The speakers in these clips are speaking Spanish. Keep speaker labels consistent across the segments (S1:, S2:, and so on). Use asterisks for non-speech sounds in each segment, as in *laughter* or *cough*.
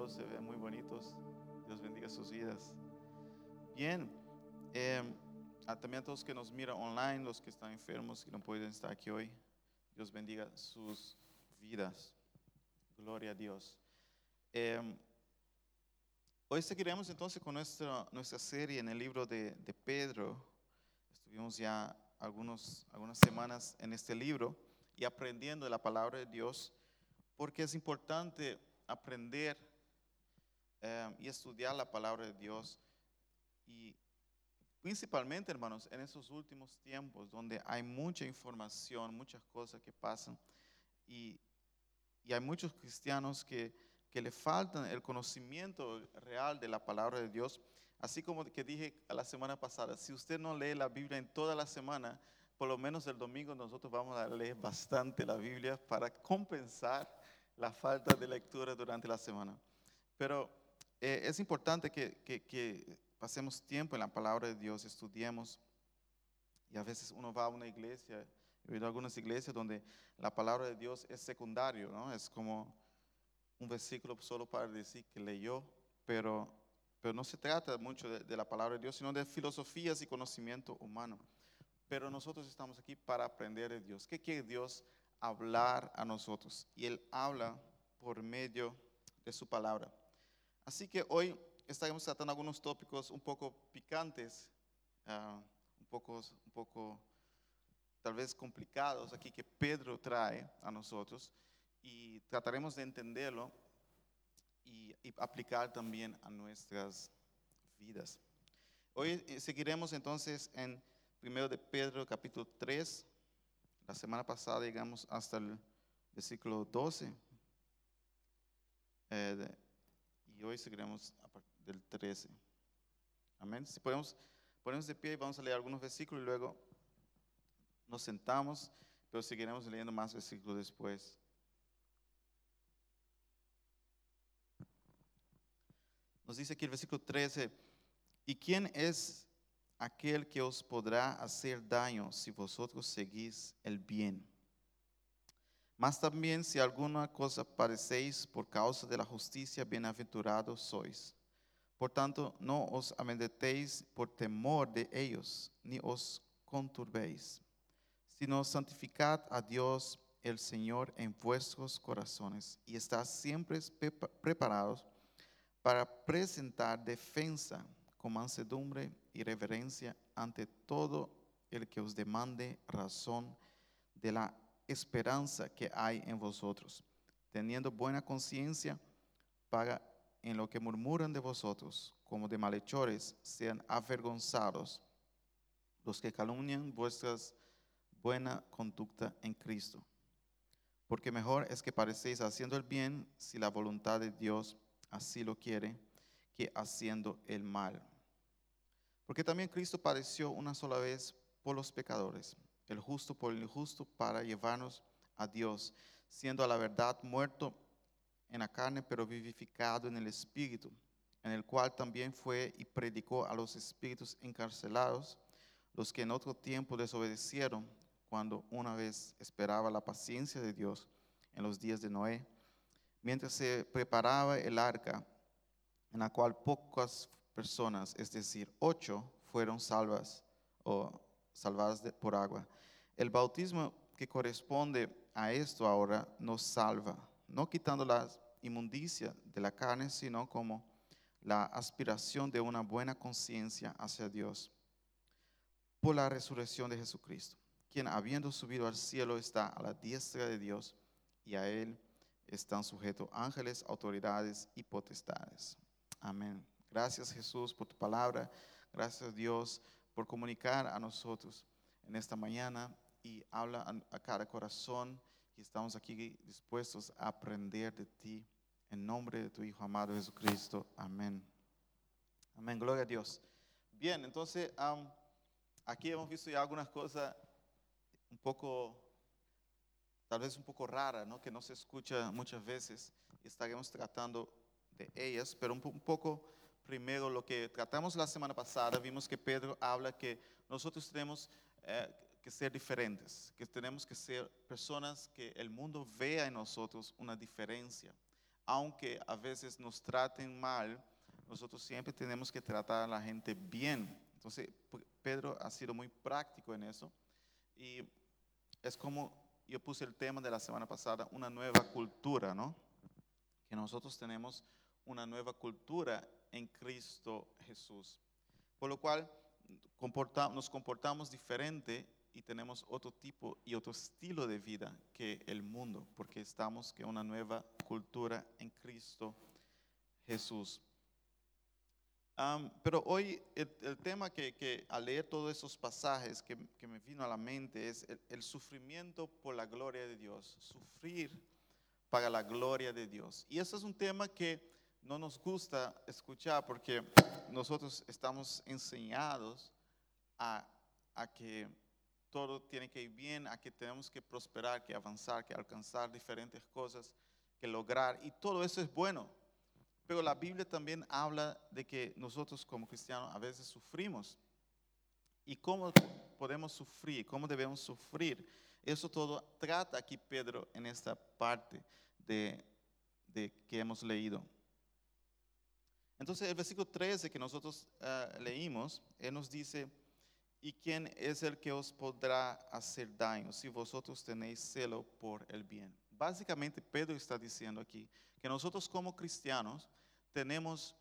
S1: todos se ven muy bonitos. Dios bendiga sus vidas. Bien, em, también a todos que nos miran online, los que están enfermos, que no pueden estar aquí hoy, Dios bendiga sus vidas. Gloria a Dios. Em, hoy seguiremos entonces con nuestra, nuestra serie en el libro de, de Pedro. Estuvimos ya algunos, algunas semanas en este libro y aprendiendo de la palabra de Dios, porque es importante aprender eh, y estudiar la palabra de Dios. Y principalmente, hermanos, en esos últimos tiempos donde hay mucha información, muchas cosas que pasan, y, y hay muchos cristianos que, que le faltan el conocimiento real de la palabra de Dios. Así como que dije la semana pasada, si usted no lee la Biblia en toda la semana, por lo menos el domingo nosotros vamos a leer bastante la Biblia para compensar la falta de lectura durante la semana. Pero eh, es importante que, que, pasemos tiempo en la palabra de Dios, estudiemos. Y a veces uno va a una iglesia, he oído algunas iglesias donde la palabra de Dios es secundario, ¿no? Es como un versículo solo para decir que leyó, pero, pero no se trata mucho de, de la palabra de Dios, sino de filosofías y conocimiento humano. Pero nosotros estamos aquí para aprender de Dios. ¿Qué quiere Dios? hablar a nosotros y Él habla por medio de su palabra. Así que hoy estaremos tratando algunos tópicos un poco picantes, ah, un, poco, un poco tal vez complicados aquí que Pedro trae a nosotros y trataremos de entenderlo y, y aplicar también a nuestras vidas. Hoy eh, seguiremos entonces en 1 de Pedro capítulo 3, la semana pasada llegamos hasta el versículo 12. Eh, y hoy seguiremos a partir del 13. Amén. Si podemos ponernos de pie y vamos a leer algunos versículos y luego nos sentamos, pero seguiremos leyendo más versículos después. Nos dice aquí el versículo 13, ¿y quién es aquel que os podrá hacer daño si vosotros seguís el bien. Mas también si alguna cosa padecéis por causa de la justicia, bienaventurados sois. Por tanto, no os amendetéis por temor de ellos, ni os conturbéis, sino santificad a Dios el Señor en vuestros corazones y estad siempre preparados para presentar defensa con mansedumbre y reverencia ante todo el que os demande razón de la esperanza que hay en vosotros, teniendo buena conciencia para en lo que murmuran de vosotros, como de malhechores, sean avergonzados los que calumnian vuestras buena conducta en Cristo. Porque mejor es que parecéis haciendo el bien si la voluntad de Dios así lo quiere, que haciendo el mal. Porque también Cristo padeció una sola vez por los pecadores, el justo por el injusto, para llevarnos a Dios, siendo a la verdad muerto en la carne, pero vivificado en el Espíritu, en el cual también fue y predicó a los espíritus encarcelados, los que en otro tiempo desobedecieron, cuando una vez esperaba la paciencia de Dios en los días de Noé, mientras se preparaba el arca, en la cual pocas personas, es decir, ocho, fueron salvas o salvadas por agua. El bautismo que corresponde a esto ahora nos salva, no quitando la inmundicia de la carne, sino como la aspiración de una buena conciencia hacia Dios por la resurrección de Jesucristo, quien habiendo subido al cielo está a la diestra de Dios y a él están sujetos ángeles, autoridades y potestades. Amén. Gracias Jesús por tu palabra. Gracias Dios por comunicar a nosotros en esta mañana y habla a, cada corazón y estamos aquí dispuestos a aprender de ti. En nombre de tu Hijo amado Jesucristo. Amén. Amén. Gloria a Dios. Bien, entonces aquí hemos visto ya algunas cosas un poco, tal vez un poco raras, ¿no? que no se escucha muchas veces estaremos tratando de ellas, pero un, un poco primero lo que tratamos la semana pasada, vimos que Pedro habla que nosotros tenemos eh, que ser diferentes, que tenemos que ser personas que el mundo vea en nosotros una diferencia. aunque a veces nos traten mal, nosotros siempre tenemos que tratar a la gente bien. Entonces, Pedro ha sido muy práctico en eso. Y es como yo puse el tema de la semana pasada, una nueva cultura, ¿no? Que nosotros tenemos una nueva cultura en Cristo Jesús. Por lo cual nos comportamos diferente y tenemos otro tipo y otro estilo de vida que el mundo, porque estamos en una nueva cultura en Cristo Jesús. pero hoy el, tema que, al leer todos esos pasajes que, me vino a la mente es el, sufrimiento por la gloria de Dios, sufrir para la gloria de Dios. Y ese es un tema que no nos gusta escuchar porque nosotros estamos enseñados a, que todo tiene que ir bien, a que tenemos que prosperar, que avanzar, que alcanzar diferentes cosas, que lograr. Y todo eso es bueno. Pero la Biblia también habla de que nosotros como cristianos a veces sufrimos. ¿Y cómo podemos sufrir? ¿Cómo debemos sufrir? Eso todo trata aquí Pedro en esta parte de que hemos leído. Entonces el versículo 13 que nosotros ah, leímos, Él nos dice, ¿Y quién es el que os podrá hacer daño si vosotros tenéis celo por el bien? Básicamente Pedro está diciendo aquí que nosotros como cristianos tenemos,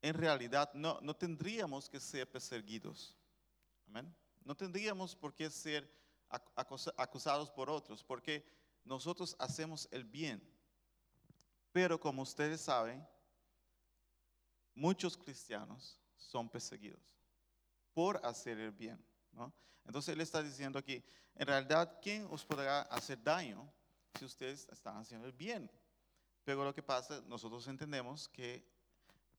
S1: en realidad, no, no tendríamos que ser perseguidos. Amén. No tendríamos por qué ser acusados por otros, porque nosotros hacemos el bien. Pero como ustedes saben, muchos cristianos son perseguidos por hacer el bien. ¿no? Entonces él está diciendo aquí, en realidad, ¿quién os podrá hacer daño si ustedes están haciendo el bien? Pero lo que pasa, nosotros entendemos que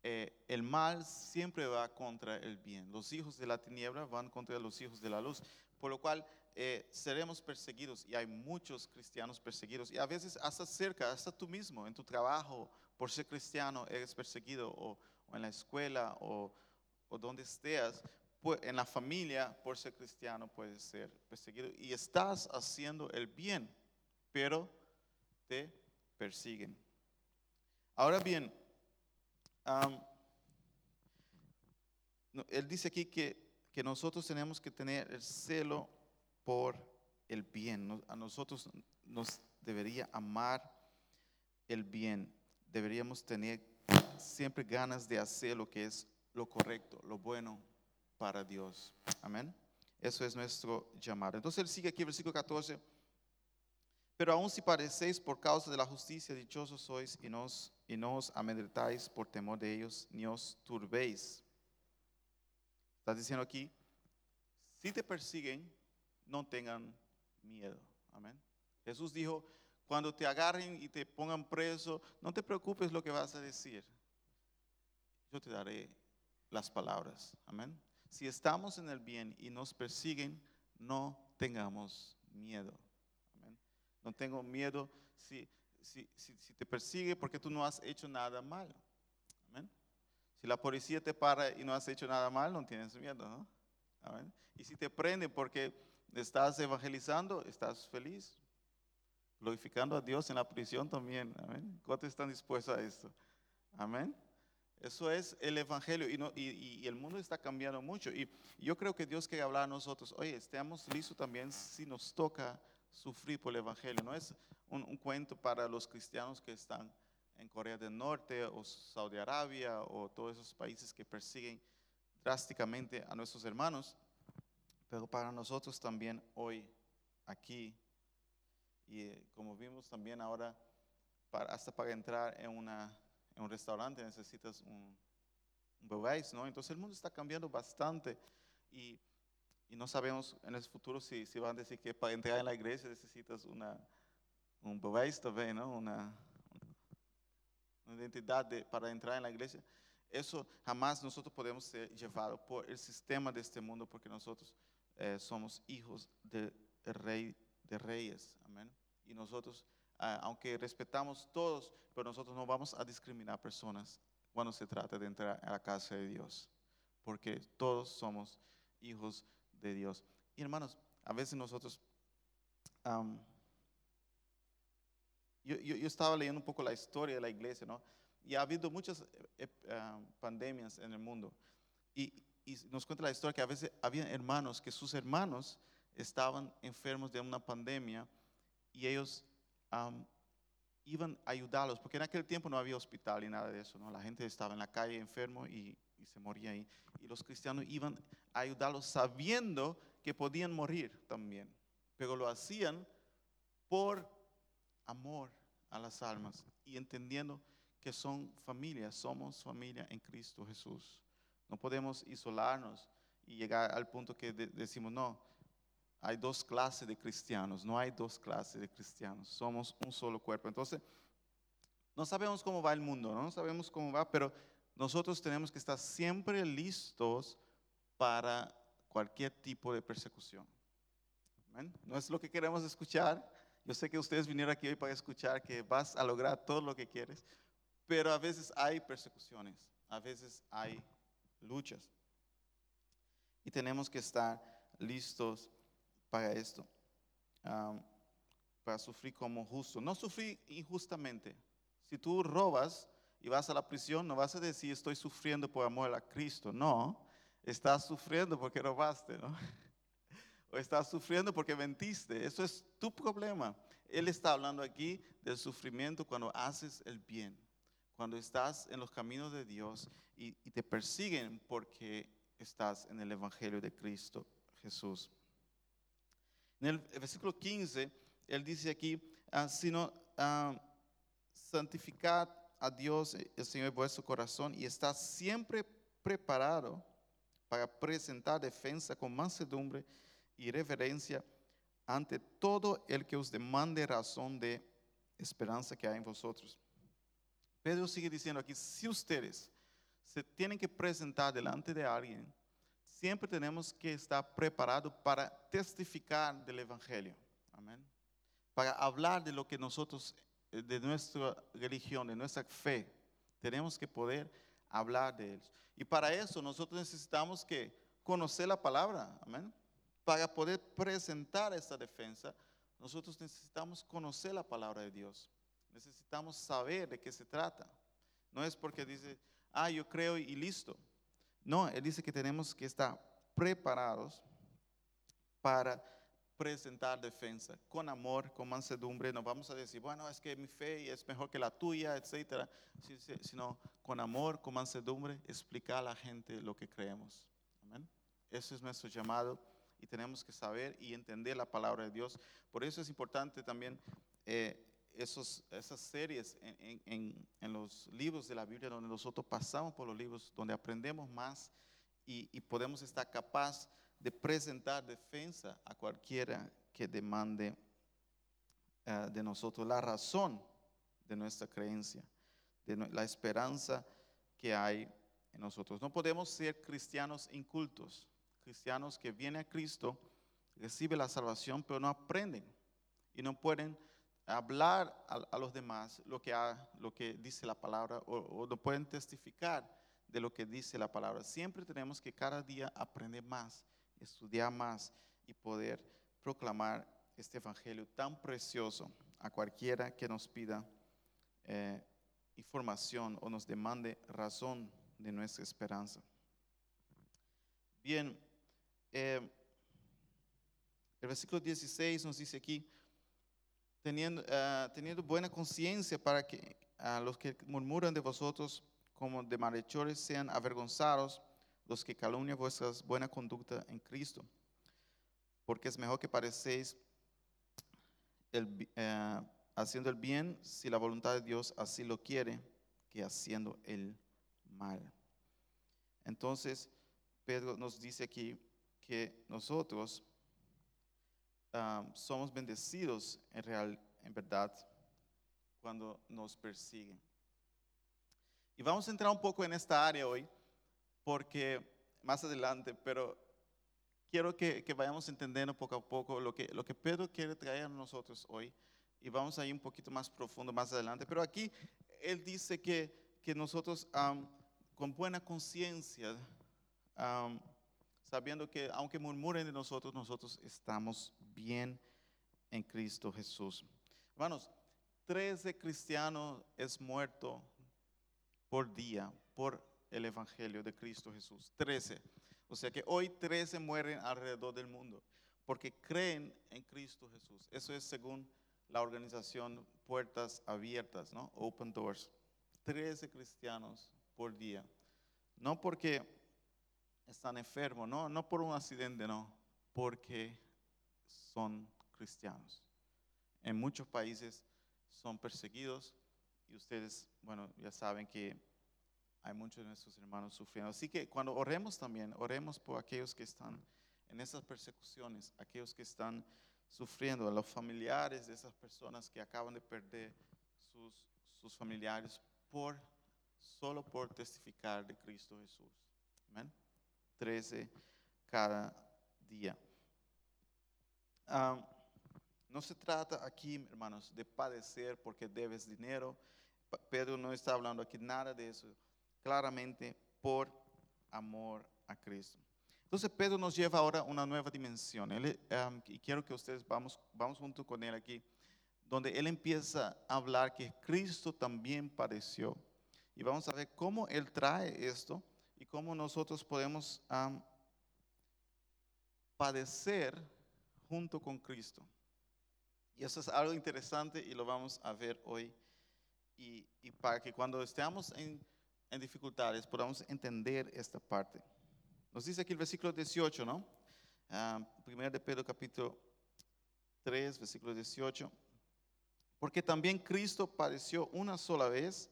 S1: eh, el mal siempre va contra el bien. Los hijos de la tiniebla van contra los hijos de la luz, por lo cual eh, seremos perseguidos y hay muchos cristianos perseguidos y a veces hasta cerca, hasta tú mismo, en tu trabajo, por ser cristiano, eres perseguido o, en la escuela o, o donde estés en la familia, por ser cristiano, puedes ser perseguido. Y estás haciendo el bien, pero te persiguen. Ahora bien, él dice aquí que, que, nosotros tenemos que tener el celo por el bien. A nosotros nos debería amar el bien. Deberíamos tener siempre ganas de hacer lo que es lo correcto, lo bueno, para Dios. Amén. Eso es nuestro llamado. Entonces él sigue aquí, versículo 14. Pero aún si parecéis por causa de la justicia, dichosos sois y, nos, y no os amedrentáis por temor de ellos, ni os turbéis. Está diciendo aquí, si te persiguen, no tengan miedo. Amén. Jesús dijo, cuando te agarren y te pongan preso, no te preocupes lo que vas a decir. Yo te daré las palabras. Amén. Si estamos en el bien y nos persiguen, no tengamos miedo. No tengo miedo si, si, si, te persigue porque tú no has hecho nada mal. Si la policía te para y no has hecho nada mal, no tienes miedo. ¿no? Y si te prende porque estás evangelizando, estás feliz. Glorificando a Dios en la prisión también. Amén. ¿Cuántos están dispuestos a esto? Amén. Eso es el Evangelio y, el mundo está cambiando mucho. Y yo creo que Dios quiere hablar a nosotros, oye, estemos listos también si nos toca sufrir por el Evangelio. No es un, cuento para los cristianos que están en Corea del Norte o Saudi Arabia o todos esos países que persiguen drásticamente a nuestros hermanos, pero para nosotros también hoy, aquí, y eh, como vimos también ahora, hasta para entrar en una en un restaurante necesitas un, un ¿no? Entonces el mundo está cambiando bastante y, y, no sabemos en el futuro si, si van a decir que para entrar en la iglesia necesitas una, un bewijs también, ¿no? Una, una identidad de, para entrar en la iglesia. Eso jamás nosotros podemos ser llevados por el sistema de este mundo porque nosotros eh, somos hijos del rey de reyes. Amén. Y nosotros Ah, aunque respetamos todos, pero nosotros no vamos a discriminar personas cuando se trata de entrar a la casa de Dios, porque todos somos hijos de Dios. Y hermanos, a veces nosotros yo, yo, estaba leyendo un poco la historia de la iglesia, ¿no? Y ha habido muchas eh, eh, pandemias en el mundo. Y, y nos cuenta la historia que a veces había hermanos, que sus hermanos estaban enfermos de una pandemia y ellos um, iban a ayudarlos, porque en aquel tiempo no había hospital y nada de eso, ¿no? La gente estaba en la calle enfermo y, y se moría ahí. Y los cristianos iban a ayudarlos sabiendo que podían morir también, pero lo hacían por amor a las almas y entendiendo que son familia, somos familia en Cristo Jesús. No podemos isolarnos y llegar al punto que de, decimos, no, hay dos clases de cristianos, no hay dos clases de cristianos, somos un solo cuerpo. Entonces, no sabemos cómo va el mundo, no sabemos cómo va, pero nosotros tenemos que estar siempre listos para cualquier tipo de persecución. ¿Amén? No es lo que queremos escuchar. Yo sé que ustedes vinieron aquí hoy para escuchar que vas a lograr todo lo que quieres, pero a veces hay persecuciones, a veces hay luchas. Y tenemos que estar listos para esto, para sufrir como justo. No sufrir injustamente. Si tú robas y vas a la prisión, no vas a decir estoy sufriendo por amor a Cristo. No, estás sufriendo porque robaste, ¿no? *laughs* O estás sufriendo porque mentiste. Eso es tu problema. Él está hablando aquí del sufrimiento cuando haces el bien, cuando estás en los caminos de Dios y te persiguen porque estás en el Evangelio de Cristo Jesús. En el versículo 15, él dice aquí, ah, sino ah, santificad a Dios, el Señor, vuestro corazón y está siempre preparado para presentar defensa con mansedumbre y reverencia ante todo el que os demande razón de esperanza que hay en vosotros. Pedro sigue diciendo aquí, si ustedes se tienen que presentar delante de alguien, siempre tenemos que estar preparados para testificar del Evangelio. Amén. Para hablar de lo que nosotros, eh, de nuestra religión, de nuestra fe, tenemos que poder hablar de él. Y para eso nosotros necesitamos que conocer la palabra. Amén. Para poder presentar esta defensa, nosotros necesitamos conocer la palabra de Dios. Necesitamos saber de qué se trata. No es porque dice, ah, yo creo y listo. No, Él dice que tenemos que estar preparados para presentar defensa con amor, con mansedumbre. No vamos a decir, bueno, es que mi fe es mejor que la tuya, etcétera, sino con amor, con mansedumbre, explicar a la gente lo que creemos. Amén. Ese es nuestro llamado y tenemos que saber y entender la palabra de Dios. Por eso es importante también eh, esos, esas series en, en, en, los libros de la Biblia donde nosotros pasamos por los libros, donde aprendemos más y, y podemos estar capaz de presentar defensa a cualquiera que demande uh, de nosotros la razón de nuestra creencia, de la esperanza que hay en nosotros. No podemos ser cristianos incultos, cristianos que vienen a Cristo, reciben la salvación, pero no aprenden y no pueden hablar a, los demás lo que, lo que dice la palabra o, o, no pueden testificar de lo que dice la palabra. Siempre tenemos que cada día aprender más, estudiar más y poder proclamar este evangelio tan precioso a cualquiera que nos pida eh, información o nos demande razón de nuestra esperanza. Bien, eh, el versículo 16 nos dice aquí, teniendo, uh, teniendo buena conciencia para que uh, los que murmuran de vosotros como de malhechores sean avergonzados los que calumnian vuestra buena conducta en Cristo. Porque es mejor que parecéis el, uh, haciendo el bien si la voluntad de Dios así lo quiere que haciendo el mal. Entonces, Pedro nos dice aquí que nosotros um, somos bendecidos en, real, en verdad cuando nos persiguen. Y vamos a entrar un poco en esta área hoy, porque más adelante, pero quiero que, que, vayamos entendiendo poco a poco lo que, lo que Pedro quiere traer a nosotros hoy. Y vamos a ir un poquito más profundo más adelante. Pero aquí él dice que, que nosotros um, con buena conciencia um, sabiendo que aunque murmuren de nosotros, nosotros estamos bien en Cristo Jesús. Hermanos, 13 cristianos es muerto por día por el Evangelio de Cristo Jesús. 13. O sea que hoy 13 mueren alrededor del mundo porque creen en Cristo Jesús. Eso es según la organización Puertas Abiertas, ¿no? Open Doors. 13 cristianos por día. No porque están enfermos, no, no por un accidente, no, porque son cristianos. En muchos países son perseguidos y ustedes, bueno, ya saben que hay muchos de nuestros hermanos sufriendo. Así que cuando oremos también, oremos por aquellos que están en esas persecuciones, aquellos que están sufriendo, a los familiares de esas personas que acaban de perder sus, sus familiares por solo por testificar de Cristo Jesús. Amén. 13 cada día. Ah, no se trata aquí, hermanos, de padecer porque debes dinero. Pedro no está hablando aquí nada de eso. Claramente por amor a Cristo. Entonces Pedro nos lleva ahora a una nueva dimensión. y quiero que ustedes vamos, vamos junto con él aquí, donde él empieza a hablar que Cristo también padeció. Y vamos a ver cómo él trae esto y cómo nosotros podemos padecer junto con Cristo. Y eso es algo interesante y lo vamos a ver hoy. Y, para que cuando estemos en, dificultades podamos entender esta parte. Nos dice aquí el versículo 18, ¿no? Uh, de Pedro capítulo 3, versículo 18. Porque también Cristo padeció una sola vez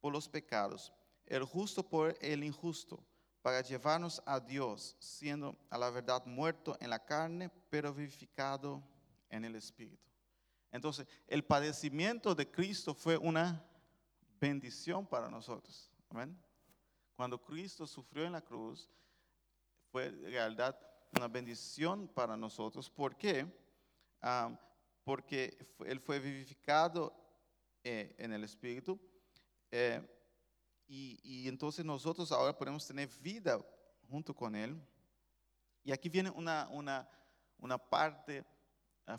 S1: por los pecados, el justo por el injusto, para llevarnos a Dios, siendo a la verdad muerto en la carne, pero vivificado en el Espíritu. Entonces, el padecimiento de Cristo fue una bendición para nosotros. Amén. Cuando Cristo sufrió en la cruz, fue en realidad una bendición para nosotros. ¿Por qué? Ah, porque Él fue vivificado eh, en el Espíritu. Eh, y, y, entonces nosotros ahora podemos tener vida junto con Él. Y aquí viene una, una, una parte eh,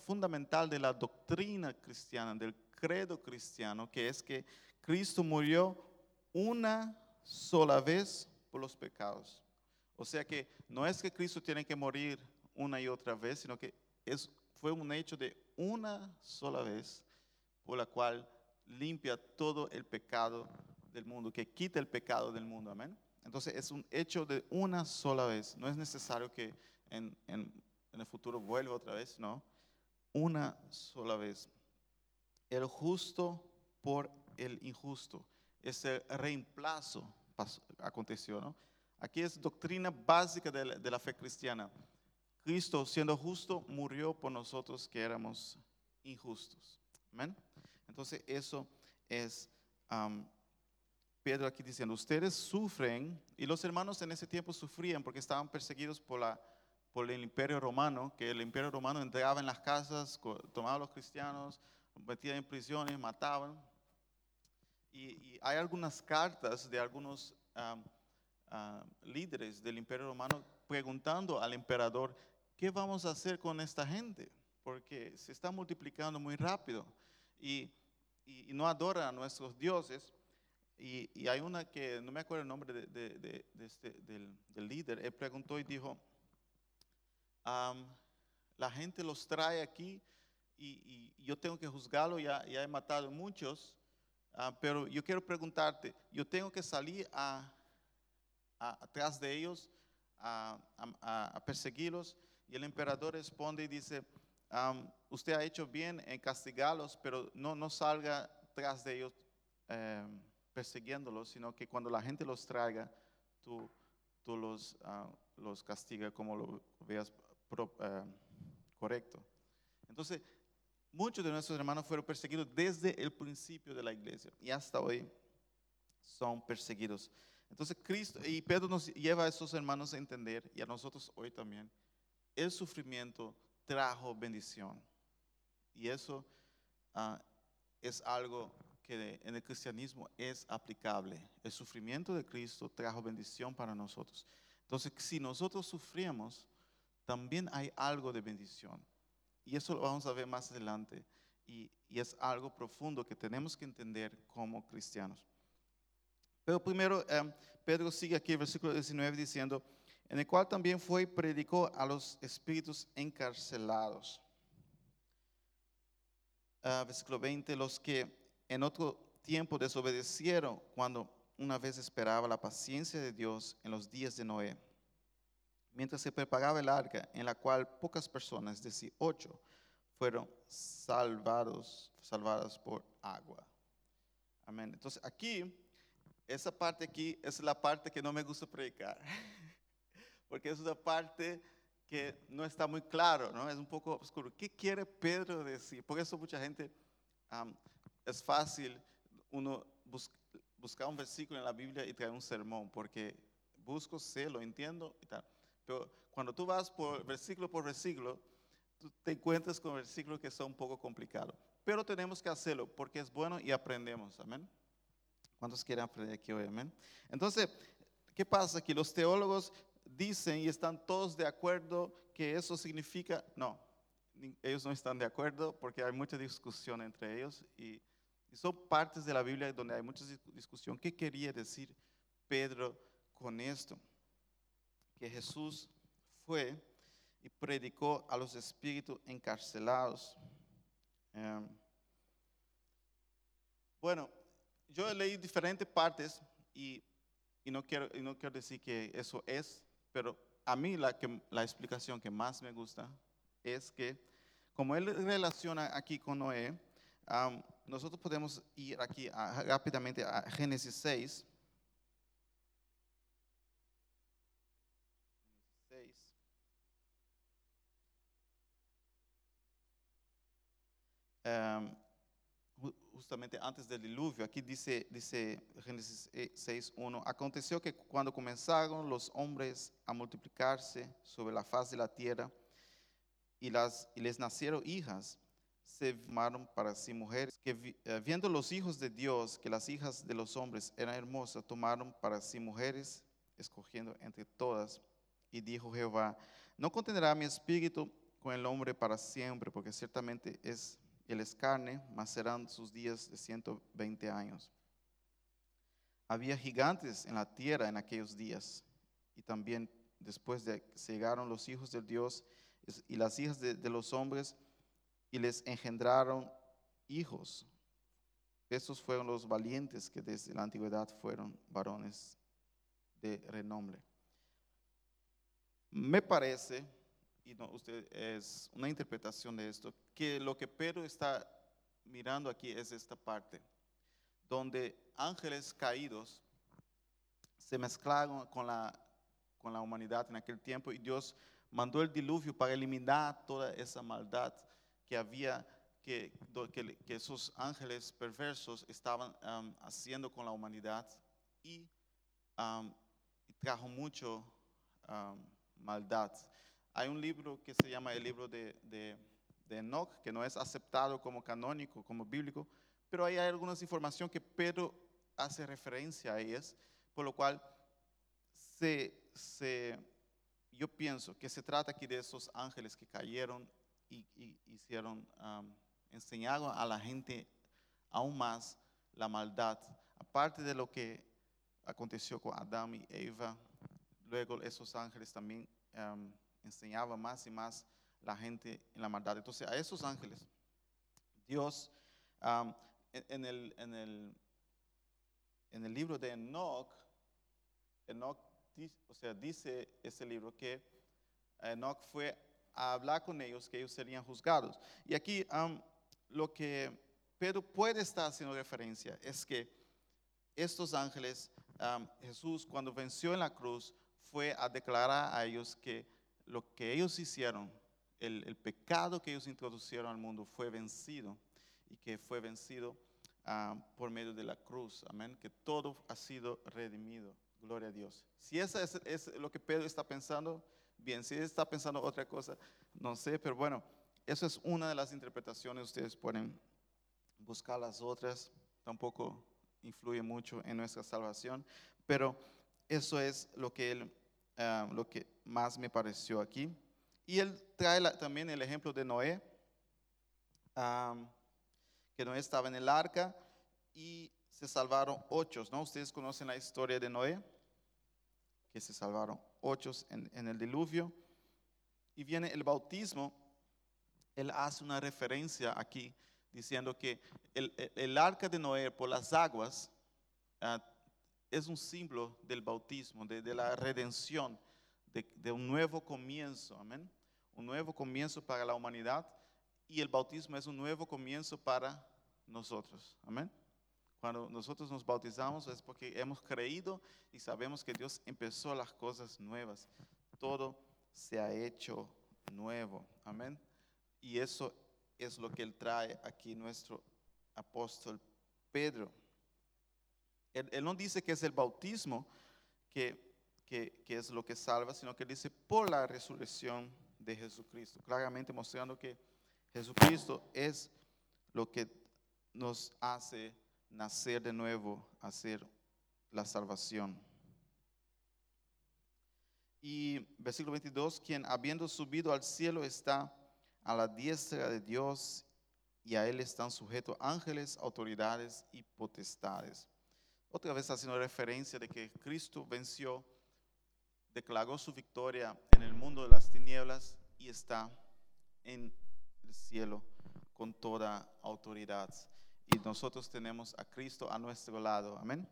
S1: fundamental de la doctrina cristiana, del credo cristiano, que es que Cristo murió una sola vez por los pecados. O sea que no es que Cristo tiene que morir una y otra vez, sino que es, fue un hecho de una sola vez por la cual limpia todo el pecado del mundo, que quita el pecado del mundo. Amén. Entonces es un hecho de una sola vez. No es necesario que en, en el futuro vuelve otra vez, no. Una sola vez. El justo por el injusto. Ese reemplazo aconteció, ¿no? Aquí es doctrina básica de la, fe cristiana. Cristo, siendo justo, murió por nosotros que éramos injustos. Amén. Entonces, eso es Pedro aquí diciendo: Ustedes sufren, y los hermanos en ese tiempo sufrían porque estaban perseguidos por la por el imperio romano, que el imperio romano entraba en las casas, tomaba a los cristianos, metía en prisiones, mataban. Y, hay algunas cartas de algunos líderes del imperio romano preguntando al emperador, ¿qué vamos a hacer con esta gente? Porque se está multiplicando muy rápido y, no adoran a nuestros dioses. Y, hay una que, no me acuerdo el nombre de, este, del, del líder, él preguntó y dijo, la gente los trae aquí y, yo tengo que juzgarlo, ya, ya he matado muchos, ah, pero yo quiero preguntarte, yo tengo que salir a, atrás de ellos a, perseguirlos y el emperador responde y dice, usted ha hecho bien en castigarlos, pero no, no salga tras de ellos em, persiguiéndolos, sino que cuando la gente los traiga, tú, tú los, uh, los castiga como lo veas eh, correcto. Entonces, muchos de nuestros hermanos fueron perseguidos desde el principio de la iglesia y hasta hoy son perseguidos. Entonces, Cristo y Pedro nos lleva a esos hermanos a entender y a nosotros hoy también, el sufrimiento trajo bendición. Y eso ah, es algo que en el cristianismo es aplicable. El sufrimiento de Cristo trajo bendición para nosotros. Entonces, si nosotros sufrimos, también hay algo de bendición. Y eso lo vamos a ver más adelante y, es algo profundo que tenemos que entender como cristianos. Pero primero, em, Pedro sigue aquí, versículo 19, diciendo, en el cual también fue y predicó a los espíritus encarcelados. Ah, versículo 20, los que en otro tiempo desobedecieron cuando una vez esperaba la paciencia de Dios en los días de Noé, mientras se preparaba el arca, en la cual pocas personas, es decir, ocho, fueron salvados, salvadas por agua. Amén. Entonces aquí, esa parte aquí es la parte que no me gusta predicar, *laughs* porque es una parte que no está muy claro, ¿no? Es un poco oscuro. ¿Qué quiere Pedro decir? Por eso mucha gente, es fácil uno buscar un versículo en la Biblia y traer un sermón, porque busco, sé, lo entiendo y tal. Pero cuando tú vas por versículo por versículo, te encuentras con versículos que son un poco complicados. Pero tenemos que hacerlo porque es bueno y aprendemos. Amén. ¿Cuántos quieren aprender aquí hoy? Amén. Entonces, ¿qué pasa? aquí? los teólogos dicen y están todos de acuerdo que eso significa, no, ellos no están de acuerdo porque hay mucha discusión entre ellos y son partes de la Biblia donde hay mucha discusión. ¿Qué quería decir Pedro con esto? Que Jesús fue y predicó a los espíritus encarcelados. Em, bueno, yo leí diferentes partes y, y no quiero decir que eso es, pero a mí la, que, la explicación que más me gusta es que como él relaciona aquí con Noé, nosotros podemos ir aquí rápidamente a Génesis 6. Justamente antes del diluvio, aquí dice, dice Génesis 6.1, aconteció que cuando comenzaron los hombres a multiplicarse sobre la faz de la tierra y, las, y les nacieron hijas, se formaron para sí mujeres, que eh, viendo los hijos de Dios que las hijas de los hombres eran hermosas, tomaron para sí mujeres, escogiendo entre todas. Y dijo Jehová, no contendrá mi espíritu con el hombre para siempre, porque ciertamente es, él es carne, mas serán sus días de 120 años. Había gigantes en la tierra en aquellos días, y también después de que llegaron los hijos de Dios y las hijas de los hombres, y les engendraron hijos. Estos fueron los valientes que desde la antigüedad fueron varones de renombre. Me parece, y usted es una interpretación de esto, que lo que Pedro está mirando aquí es esta parte, donde ángeles caídos se mezclaron con la, con la humanidad en aquel tiempo y Dios mandó el diluvio para eliminar toda esa maldad que había, que, que, esos ángeles perversos estaban haciendo con la humanidad y, trajo mucho maldad. Hay un libro que se llama el libro de, de, de Enoch, que no es aceptado como canónico, como bíblico, pero ahí hay algunas información que Pedro hace referencia a ellas, por lo cual se, se, yo pienso que se trata aquí de esos ángeles que cayeron y, hicieron, enseñaron a la gente aún más la maldad. Aparte de lo que aconteció con Adán y Eva, luego esos ángeles también enseñaban más y más la gente en la maldad. Entonces, a esos ángeles, Dios, en, el, en, el, en el libro de Enoch, Enoch o sea, dice ese libro que Enoch fue a hablar con ellos que ellos serían juzgados. Y aquí lo que Pedro puede estar haciendo referencia es que estos ángeles, Jesús cuando venció en la cruz, fue a declarar a ellos que lo que ellos hicieron, el, pecado que ellos introducieron al mundo fue vencido y que fue vencido por medio de la cruz. Amén. Que todo ha sido redimido. Gloria a Dios. Si eso es lo que Pedro está pensando, bien. Si está pensando otra cosa, no sé, pero bueno, eso es una de las interpretaciones. Ustedes pueden buscar las otras. Tampoco influye mucho en nuestra salvación, pero eso es lo que, él, ah, lo que más me pareció aquí. Y él trae también el ejemplo de Noé. que Noé estaba en el arca y se salvaron ocho, ¿no? Ustedes conocen la historia de Noé, que se salvaron ocho en, en el diluvio. Y viene el bautismo, él hace una referencia aquí diciendo que el, el- el arca de Noé por las aguas ah, es un símbolo del bautismo, de, la redención, de, de un nuevo comienzo, amén. Un nuevo comienzo para la humanidad y el bautismo es un nuevo comienzo para nosotros, amén. Cuando nosotros nos bautizamos es porque hemos creído y sabemos que Dios empezó las cosas nuevas. Todo se ha hecho nuevo, amén. Y eso es lo que él trae aquí nuestro apóstol Pedro. Él, él no dice que es el bautismo que, es lo que salva, sino que dice por la resurrección de Jesucristo, claramente mostrando que Jesucristo es lo que nos hace nacer de nuevo, hacer la salvación. Y versículo 22, quien habiendo subido al cielo está a la diestra de Dios y a él están sujetos ángeles, autoridades y potestades. Otra vez haciendo referencia de que Cristo venció, declaró su victoria en el mundo de las tinieblas y está en el cielo con toda autoridad. Y nosotros tenemos a Cristo a nuestro lado. Amén.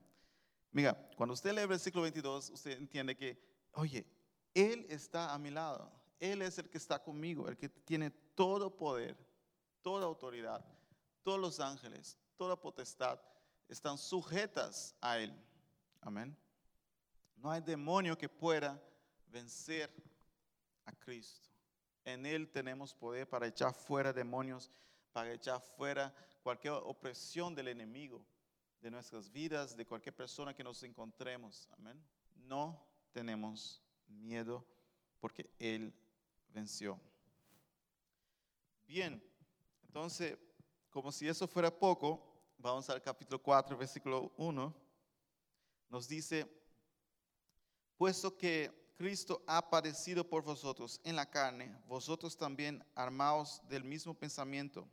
S1: Mira, cuando usted lee el versículo 22, usted entiende que, oye, Él está a mi lado. Él es el que está conmigo, el que tiene todo poder, toda autoridad. Todos los ángeles, toda potestad están sujetas a Él. Amén. No hay demonio que pueda vencer a Cristo. En Él tenemos poder para echar fuera demonios, para echar fuera cualquier opresión del enemigo de nuestras vidas, de cualquier persona que nos encontremos. Amén. No tenemos miedo porque Él venció. Bien, entonces, como si eso fuera poco, vamos al capítulo 4, versículo 1. Nos dice, puesto que Cristo ha padecido por vosotros en la carne, vosotros también armaos del mismo pensamiento,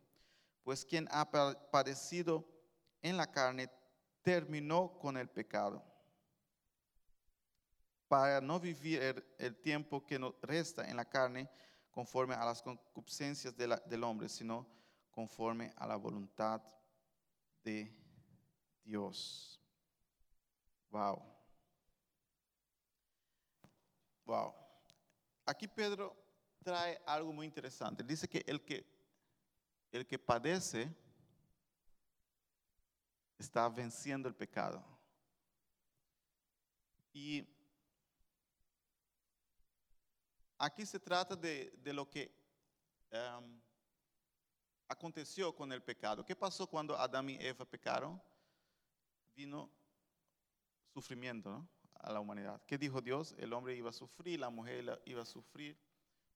S1: pues quien ha pa- padecido en la carne terminó con el pecado, para no vivir el, tiempo que nos resta en la carne conforme a las concupiscencias del hombre, sino conforme a la voluntad de Dios. Wow. Wow. Aquí Pedro trae algo muy interesante. Dice que el que, el que padece está venciendo el pecado. Y aquí se trata de, de lo que em, aconteció con el pecado. ¿Qué pasó cuando Adán y Eva pecaron? Vino sufrimiento a la humanidad. ¿Qué dijo Dios? El hombre iba a sufrir, la mujer iba a sufrir.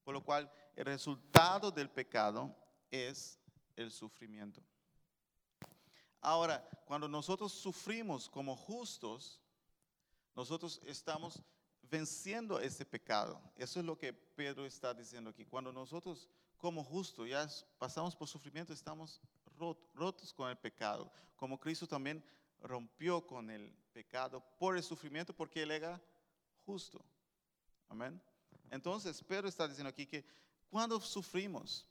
S1: Por lo cual el resultado del pecado es el sufrimiento. Ahora, cuando nosotros sufrimos como justos, nosotros estamos venciendo ese pecado. Eso es lo que Pedro está diciendo aquí. Cuando nosotros como justos ya pasamos por sufrimiento, estamos rot- rotos con el pecado. Como Cristo también rompió con el pecado por el sufrimiento porque Él era justo. Amén. Entonces, Pedro está diciendo aquí que cuando sufrimos,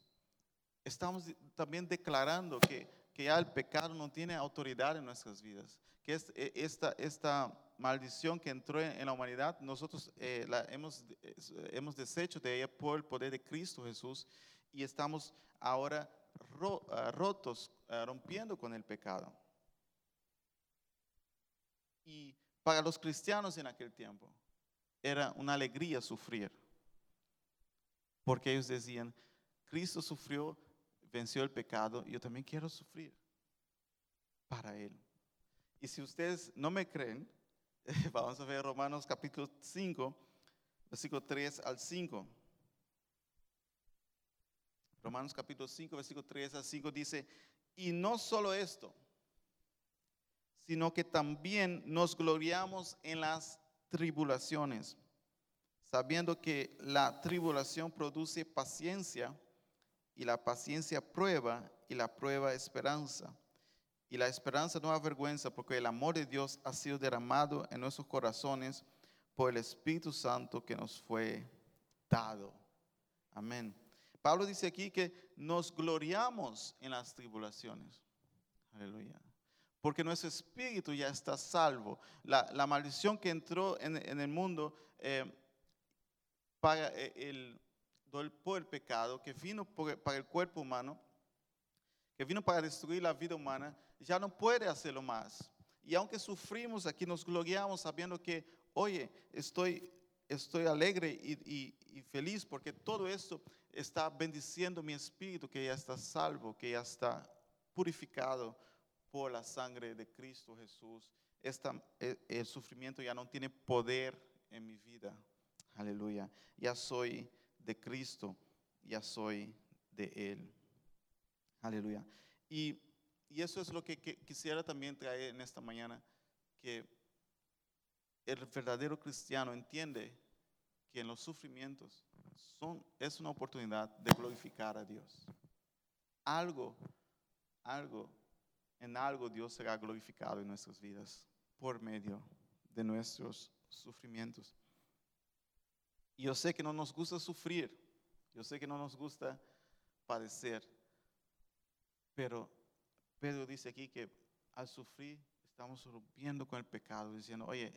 S1: estamos también declarando que, que ya el pecado no tiene autoridad en nuestras vidas, que e- esta, esta maldición que entró en, la humanidad, nosotros eh, la hemos, es- hemos deshecho de ella por el poder de Cristo Jesús y estamos ahora ah, rotos, ah, rompiendo con el pecado. Y para los cristianos en aquel tiempo era una alegría sufrir, porque ellos decían, Cristo sufrió, venció el pecado, yo también quiero sufrir para Él. Y si ustedes no me creen, *laughs* vamos a ver Romanos capítulo 5, versículo 3 al 5. Romanos capítulo 5, versículo 3 al 5 dice, y no solo esto, sino que también nos gloriamos en las tribulaciones, sabiendo que la tribulación produce paciencia y la paciencia prueba, y la prueba esperanza. Y la esperanza no avergüenza, porque el amor de Dios ha sido derramado en nuestros corazones por el Espíritu Santo que nos fue dado. Amén. Pablo dice aquí que nos gloriamos en las tribulaciones. Aleluya. Porque nuestro espíritu ya está salvo. La, maldición que entró en, el mundo eh, para eh, el, por el pecado, que vino para el cuerpo humano, que vino para destruir la vida humana, ya no puede hacerlo más. Y aunque sufrimos aquí, nos gloriamos sabiendo que, oye, estoy, estoy alegre y, y feliz porque todo esto está bendiciendo mi espíritu que ya está salvo, que ya está purificado por la sangre de Cristo Jesús. Esta, e, el sufrimiento ya no tiene poder en mi vida. Aleluya. Ya soy de Cristo, ya soy de Él. Aleluya. Y, y eso es lo que, quisiera también traer en esta mañana, que el verdadero cristiano entiende que en los sufrimientos son, es una oportunidad de glorificar a Dios. Algo, algo, en algo Dios será glorificado en nuestras vidas por medio de nuestros sufrimientos. Y yo sé que no nos gusta sufrir, yo sé que no nos gusta padecer, pero Pedro dice aquí que al sufrir estamos rompiendo con el pecado, diciendo, oye,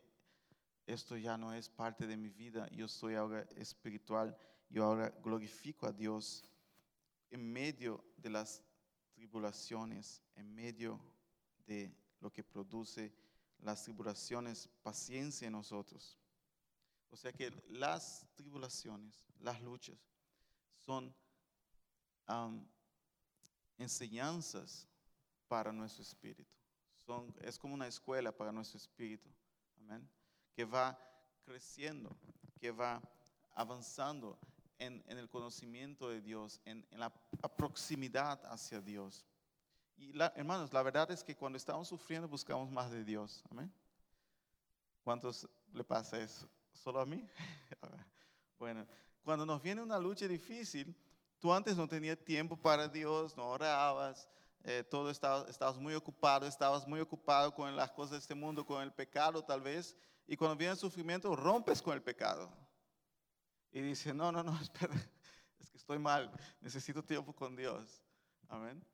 S1: esto ya no es parte de mi vida, yo soy ahora espiritual, yo ahora glorifico a Dios en medio de las tribulaciones, en medio de lo que produce las tribulaciones, paciencia en nosotros. O sea que las tribulaciones, las luchas, son enseñanzas para nuestro espíritu. Es como una escuela para nuestro espíritu. Amén. Que va creciendo, que va avanzando en, el conocimiento de Dios, en, la proximidad hacia Dios. Y hermanos, la verdad es que cuando estamos sufriendo buscamos más de Dios. Amén. ¿Cuántos le pasa eso? ¿Solo a mí? *laughs* bueno, cuando nos viene una lucha difícil, tú antes no tenías tiempo para Dios, no orabas, eh, todo estaba, estabas muy ocupado, estabas muy ocupado con las cosas de este mundo, con el pecado tal vez, y cuando viene el sufrimiento rompes con el pecado. Y dices, no, no, no, *laughs* espera, es que estoy mal, necesito tiempo con Dios. Amén.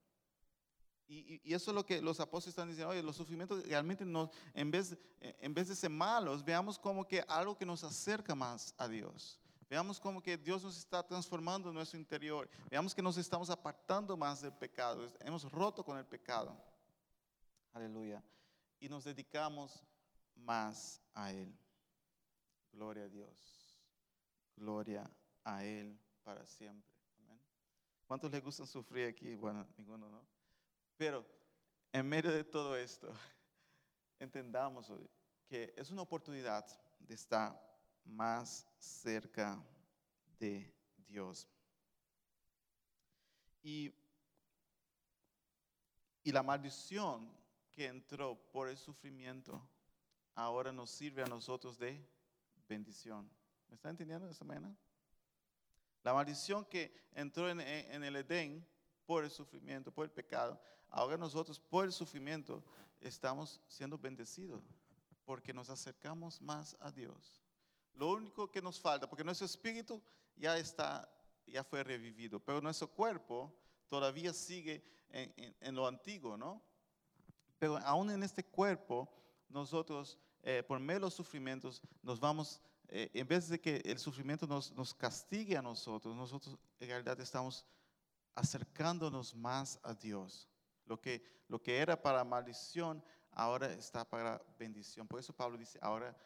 S1: Y, y, eso es lo que los apóstoles están diciendo, oye, los sufrimientos realmente no, en vez, en vez de ser malos, veamos como que algo que nos acerca más a Dios. Veamos como que Dios nos está transformando en nuestro interior. Veamos que nos estamos apartando más del pecado. Hemos roto con el pecado. Aleluya. Y nos dedicamos más a Él. Gloria a Dios. Gloria a Él para siempre. Amén. ¿Cuántos les gusta sufrir aquí? Bueno, ninguno, ¿no? Pero en medio de todo esto, *laughs* entendamos que es una oportunidad de estar más cerca de Dios. Y, y la maldición que entró por el sufrimiento ahora nos sirve a nosotros de bendición. ¿Me está entendiendo esta mañana? La maldición que entró en, en el Edén por el sufrimiento, por el pecado, Ahora nosotros por el sufrimiento estamos siendo bendecidos porque nos acercamos más a Dios. Lo único que nos falta, porque nuestro espíritu ya está, ya fue revivido, pero nuestro cuerpo todavía sigue en, lo antiguo, ¿no? Pero aún en este cuerpo, nosotros, eh, por medio de los sufrimientos, nos vamos, eh, en vez de que el sufrimiento nos, nos castigue a nosotros, nosotros en realidad estamos acercándonos más a Dios. Lo que, lo que era para maldición, ahora está para bendición. Por eso Pablo dice, ahora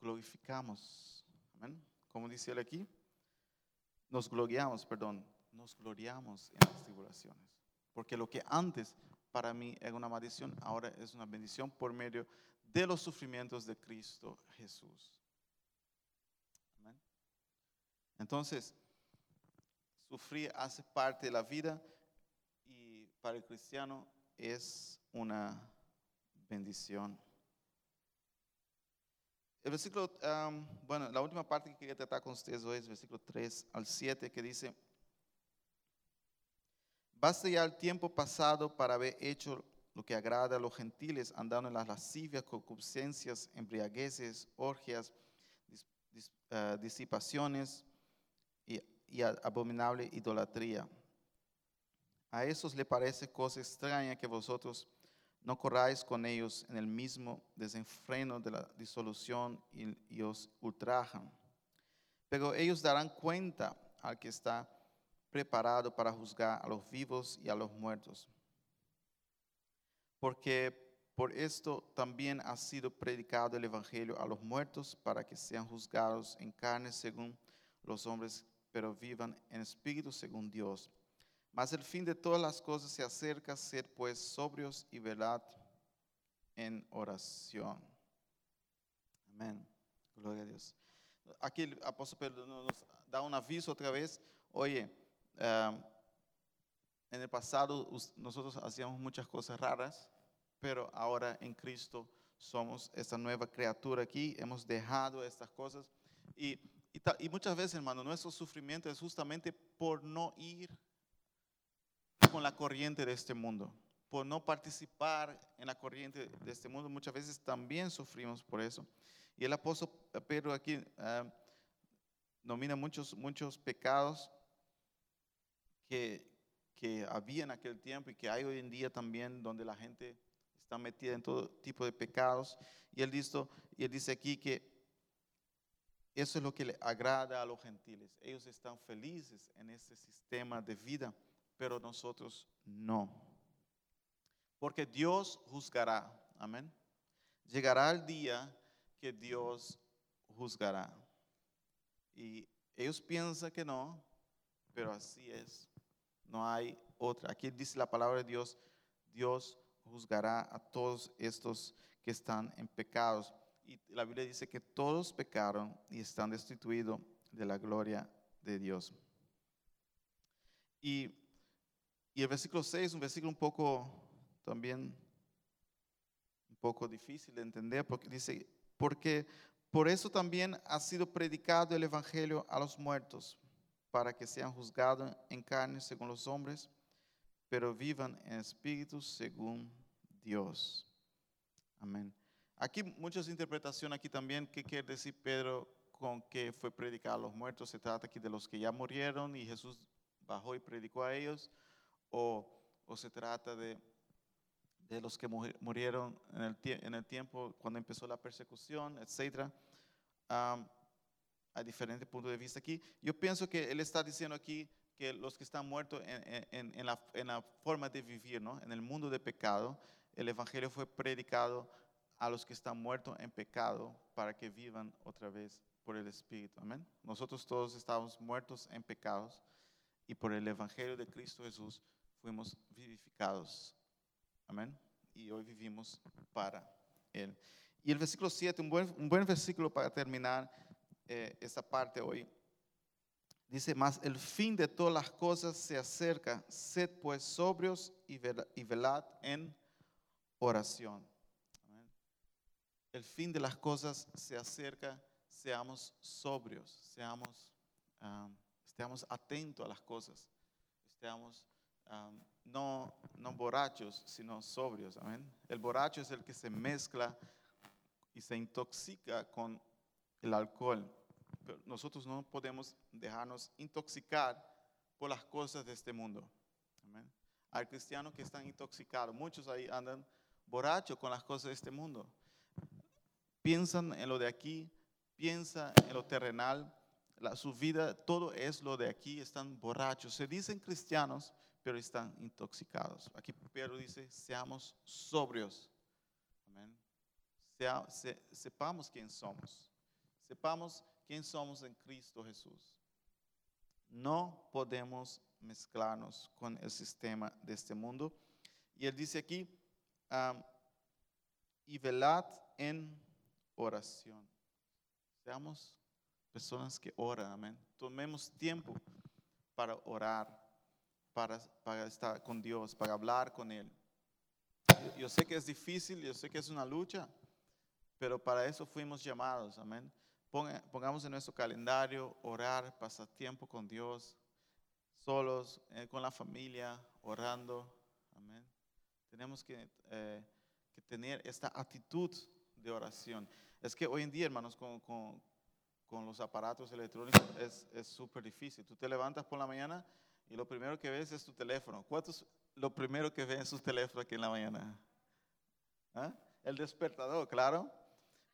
S1: glorificamos. Amén. Como dice él aquí, nos gloriamos, perdón, nos gloriamos en las tribulaciones. Porque lo que antes para mí era una maldición, ahora es una bendición por medio de los sufrimientos de Cristo Jesús. Amén. Entonces, sufrir hace parte de la vida para el cristiano es una bendición. El versículo, bueno, la última parte que quería tratar con ustedes hoy es el versículo 3 al 7 que dice, Basta ya el tiempo pasado para haber hecho lo que agrada a los gentiles, andando en las lascivias, concupiscencias, embriagueces, orgias, dis- dis- ah, disipaciones y, abominable idolatría. A esos le parece cosa extraña que vosotros no corráis con ellos en el mismo desenfreno de la disolución y, y os ultrajan. Pero ellos darán cuenta al que está preparado para juzgar a los vivos y a los muertos. Porque por esto también ha sido predicado el Evangelio a los muertos para que sean juzgados en carne según los hombres, pero vivan en espíritu según Dios. Mas el fin de todas las cosas se acerca, ser pues sobrios y velad en oración. Amén. Gloria a Dios. Aquí el apóstol Pedro nos da un aviso otra vez. Oye, ah, en el pasado nosotros hacíamos muchas cosas raras, pero ahora en Cristo somos esta nueva criatura aquí, hemos dejado estas cosas. Y, y muchas veces, hermano, nuestro sufrimiento es justamente por no ir con la corriente de este mundo, por no participar en la corriente de este mundo. Muchas veces también sufrimos por eso. Y el apóstol Pedro aquí ah, nomina muchos, muchos pecados que, que había en aquel tiempo y que hay hoy en día también donde la gente está metida en todo tipo de pecados. Y él dice aquí que eso es lo que le agrada a los gentiles. Ellos están felices en este sistema de vida, pero nosotros no. Porque Dios juzgará. Amén. Llegará el día que Dios juzgará. Y ellos piensan que no, pero así es. No hay otra. Aquí dice la palabra de Dios, Dios juzgará a todos estos que están en pecados. Y la Biblia dice que todos pecaron y están destituidos de la gloria de Dios. Y, y el versículo 6 es un versículo un poco también un poco difícil de entender porque dice, porque por eso también ha sido predicado el Evangelio a los muertos, para que sean juzgados en carne según los hombres, pero vivan en espíritu según Dios. Amén. Aquí muchas interpretaciones aquí también, ¿qué quiere decir Pedro con que fue predicado a los muertos? Se trata aquí de los que ya murieron y Jesús bajó y predicó a ellos, o, o se trata de, de los que mu- murieron en el, en el tiempo cuando empezó la persecución, etc. Am, hay diferentes puntos de vista aquí. Yo pienso que él está diciendo aquí que los que están muertos en, en- en- la, la forma de vivir, ¿no? en el mundo de pecado, el Evangelio fue predicado a los que están muertos en pecado para que vivan otra vez por el Espíritu. Amén. Nosotros todos estábamos muertos en pecados y por el Evangelio de Cristo Jesús fuimos vivificados. Amén. Y hoy vivimos para Él. Y el versículo 7, un buen, un buen versículo para terminar eh, esta parte hoy. Dice, más el fin de todas las cosas se acerca, sed pues sobrios y velad en oración. El fin de las cosas se acerca, seamos sobrios, seamos, um, estemos atentos a las cosas, estemos um, no, no borrachos, sino sobrios. Amén. El borracho es el que se mezcla y se intoxica con el alcohol. Pero nosotros no podemos dejarnos intoxicar por las cosas de este mundo. Amén. Hay cristianos que están intoxicados. Muchos ahí andan borrachos con las cosas de este mundo. Piensan en lo de aquí, piensan en lo terrenal. Su vida, todo es lo de aquí. Están borrachos. Se dicen cristianos, pero están intoxicados. Aquí Pedro dice, seamos sobrios. Amén. Sea- se- sepamos quién somos. Sepamos quién somos en Cristo Jesús. No podemos mezclarnos con el sistema de este mundo. Y él dice aquí, am, y velad en oración. Seamos personas que oran, amén. Tomemos tiempo para orar, para, estar con Dios, para hablar con Él. Yo, sé que es difícil, yo sé que es una lucha, pero para eso fuimos llamados, amén. Ponga- pongamos en nuestro calendario orar, pasar tiempo con Dios, solos, eh, con la familia, orando. Amén. Tenemos que, eh, que tener esta actitud de oración. Es que hoy en día, hermanos, con, con, con los aparatos electrónicos es súper difícil. Tú te levantas por la mañana y lo primero que ves es tu teléfono. ¿Cuántos lo primero que ven en sus teléfonos aquí en la mañana? ¿Ah? El despertador, claro.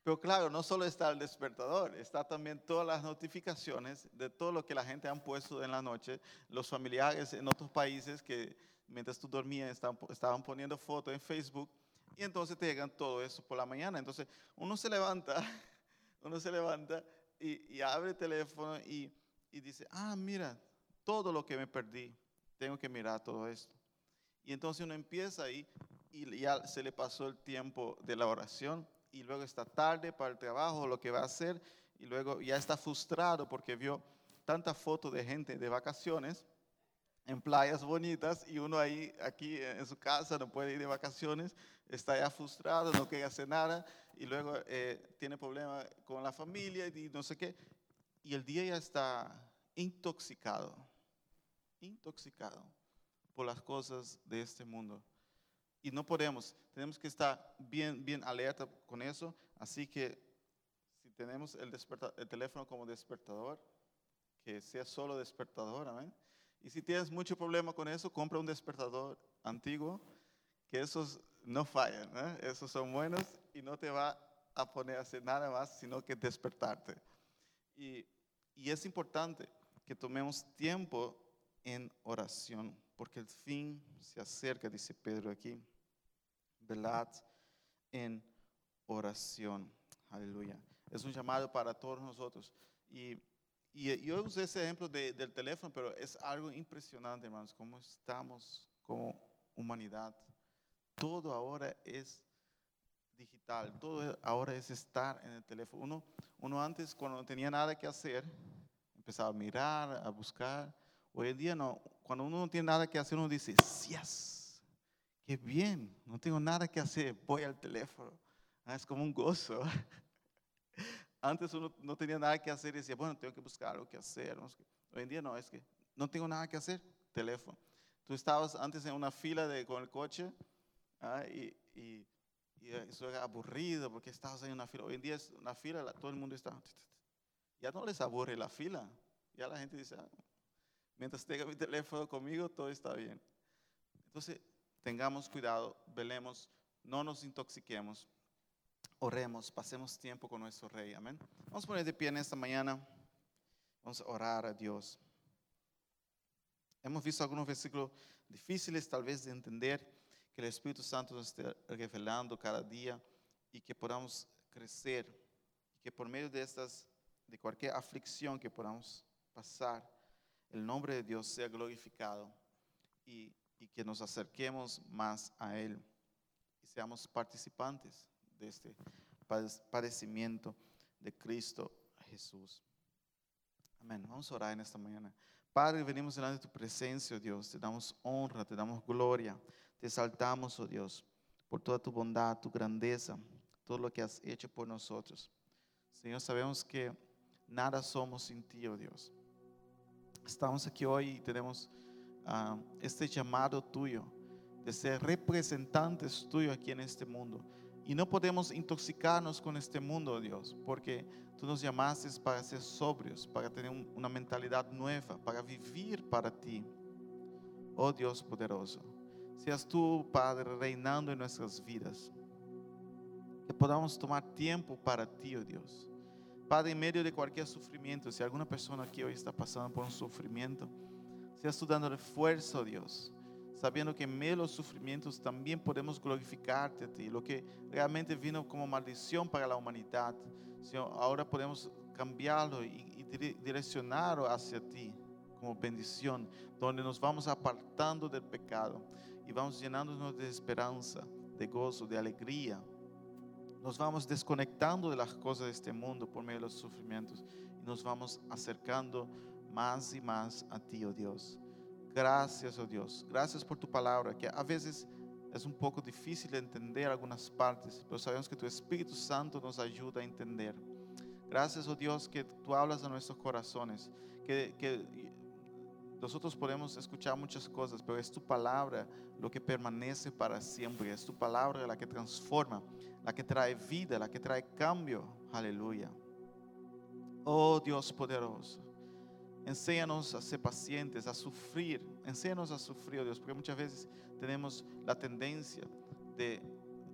S1: Pero claro, no solo está el despertador, está también todas las notificaciones de todo lo que la gente han puesto en la noche, los familiares en otros países que mientras tú dormías estaban, poniendo fotos en Facebook y entonces te llegan todo eso por la mañana. Entonces uno se levanta, *laughs* uno se levanta y, abre el teléfono y, y dice, ah, mira, todo lo que me perdí, tengo que mirar todo esto. Y entonces uno empieza ahí y ya se le pasó el tiempo de la oración y luego está tarde para el trabajo, lo que va a hacer, y luego ya está frustrado porque vio tanta foto de gente de vacaciones en playas bonitas y uno ahí, aquí en su casa, no puede ir de vacaciones, está ya frustrado, no quiere hacer nada, y luego eh, tiene problemas con la familia y no sé qué, y el día ya está intoxicado, intoxicado por las cosas de este mundo y no podemos, tenemos que estar bien, bien alerta con eso. Así que si tenemos el, el teléfono como despertador, que sea solo despertador, amén. Y si tienes mucho problema con eso, compra un despertador antiguo, que esos no fallan, ¿eh? esos son buenos y no te va a poner a hacer nada más, sino que despertarte. Y, y es importante que tomemos tiempo en oración, porque el fin se acerca, dice Pedro aquí. Velad en oración. Aleluya. Es un llamado para todos nosotros. Y, y yo usé ese ejemplo del teléfono, pero es algo impresionante, hermanos, cómo estamos como humanidad. Todo ahora es digital, todo ahora es estar en el teléfono. Uno, uno antes, cuando no tenía nada que hacer, empezaba a mirar, a buscar. Hoy en día no, cuando uno no tiene nada que hacer, uno dice, yes, qué bien, no tengo nada que hacer, voy al teléfono. Ah, es como un gozo. *laughs* Antes uno no tenía nada que hacer y decía, bueno, tengo que buscar algo que hacer. Hoy en día no, es que no tengo nada que hacer, teléfono. Tú estabas antes en una fila de, con el coche ah, y, y, eso era aburrido porque estabas en una fila. Hoy en día es una fila, todo el mundo está. Ya no les aburre la fila. Ya la gente dice, ah, mientras tenga mi teléfono conmigo, todo está bien. Entonces, tengamos cuidado, velemos, no nos intoxiquemos, oremos, pasemos tiempo con nuestro Rey. Amén. Vamos a poner de pie en esta mañana. Vamos a orar a Dios. Hemos visto algunos versículos difíciles tal vez de entender, que el Espíritu Santo nos esté revelando cada día y que podamos crecer y que por medio de estas, de cualquier aflicción que podamos pasar, el nombre de Dios sea glorificado y, que nos acerquemos más a Él y seamos participantes de este padecimiento de Cristo Jesús. Amén. Vamos a orar en esta mañana. Padre, venimos delante de tu presencia, oh Dios. Te damos honra, te damos gloria. Te exaltamos, oh Dios, por toda tu bondad, tu grandeza, todo lo que has hecho por nosotros. Señor, sabemos que nada somos sin ti, oh Dios. Estamos aquí hoy y tenemos ah, este llamado tuyo de ser representantes tuyos aquí en este mundo. Y no podemos intoxicarnos con este mundo, Dios, porque tú nos llamaste para ser sobrios, para tener una mentalidad nueva, para vivir para ti. Oh Dios poderoso, seas tú, Padre, reinando en nuestras vidas. Que podamos tomar tiempo para ti, oh Dios Padre, en medio de cualquier sufrimiento, si alguna persona aquí hoy está pasando por un sufrimiento, seas tú dándole fuerza, Dios, sabiendo que en medio de los sufrimientos también podemos glorificarte a ti. Lo que realmente vino como maldición para la humanidad, ahora podemos cambiarlo y direccionarlo hacia ti como bendición, donde nos vamos apartando del pecado y vamos llenándonos de esperanza, de gozo, de alegría nos vamos desconectando de las cosas de este mundo por medio de los sufrimientos y nos vamos acercando más y más a ti, oh Dios. Gracias, oh Dios. Gracias por tu palabra, que a veces es un poco difícil de entender algunas partes, pero sabemos que tu Espíritu Santo nos ayuda a entender. Gracias, oh Dios, que tú hablas a nuestros corazones, que, que nosotros podemos escuchar muchas cosas, pero es tu palabra lo que permanece para siempre. Es tu palabra la que transforma, la que trae vida, la que trae cambio. Aleluya. Oh Dios poderoso. Enséñanos a ser pacientes, a sufrir. Enséñanos a sufrir, Dios, porque muchas veces tenemos la tendencia de,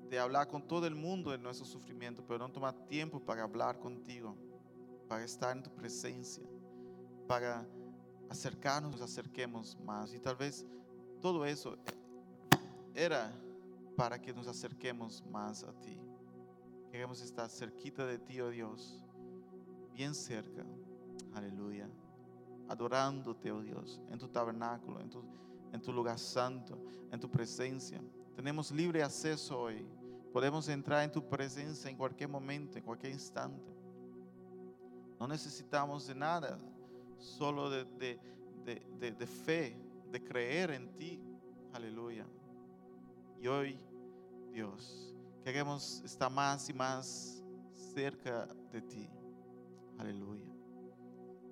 S1: de hablar con todo el mundo en nuestro sufrimiento, pero no tomar tiempo para hablar contigo, para estar en tu presencia, para acercarnos, nos acerquemos más. Y tal vez todo eso era para que nos acerquemos más a ti. Queremos estar cerquita de ti, oh Dios, bien cerca. Aleluya. Adorándote, oh Dios, en tu tabernáculo, en tu, en tu lugar santo, en tu presencia. Tenemos libre acceso hoy. Podemos entrar en tu presencia en cualquier momento, en cualquier instante. No necesitamos de nada, solo de, de, fe, de creer en ti. Aleluya. Y hoy, Dios, queremos estar más y más cerca de ti. Aleluya.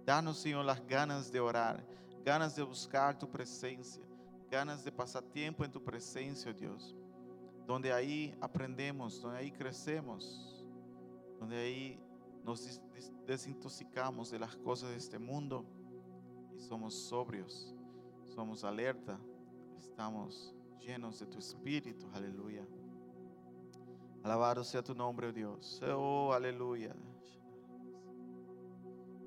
S1: Danos, Señor, las ganas de orar, ganas de buscar tu presencia, ganas de pasar tiempo en tu presencia, Dios. Donde ahí aprendemos, donde ahí crecemos, donde ahí nos desintoxicamos de las cosas de este mundo y somos sobrios, somos alerta, estamos llenos de tu espíritu, aleluya. Alabado sea tu nombre, oh Dios. Oh, aleluya.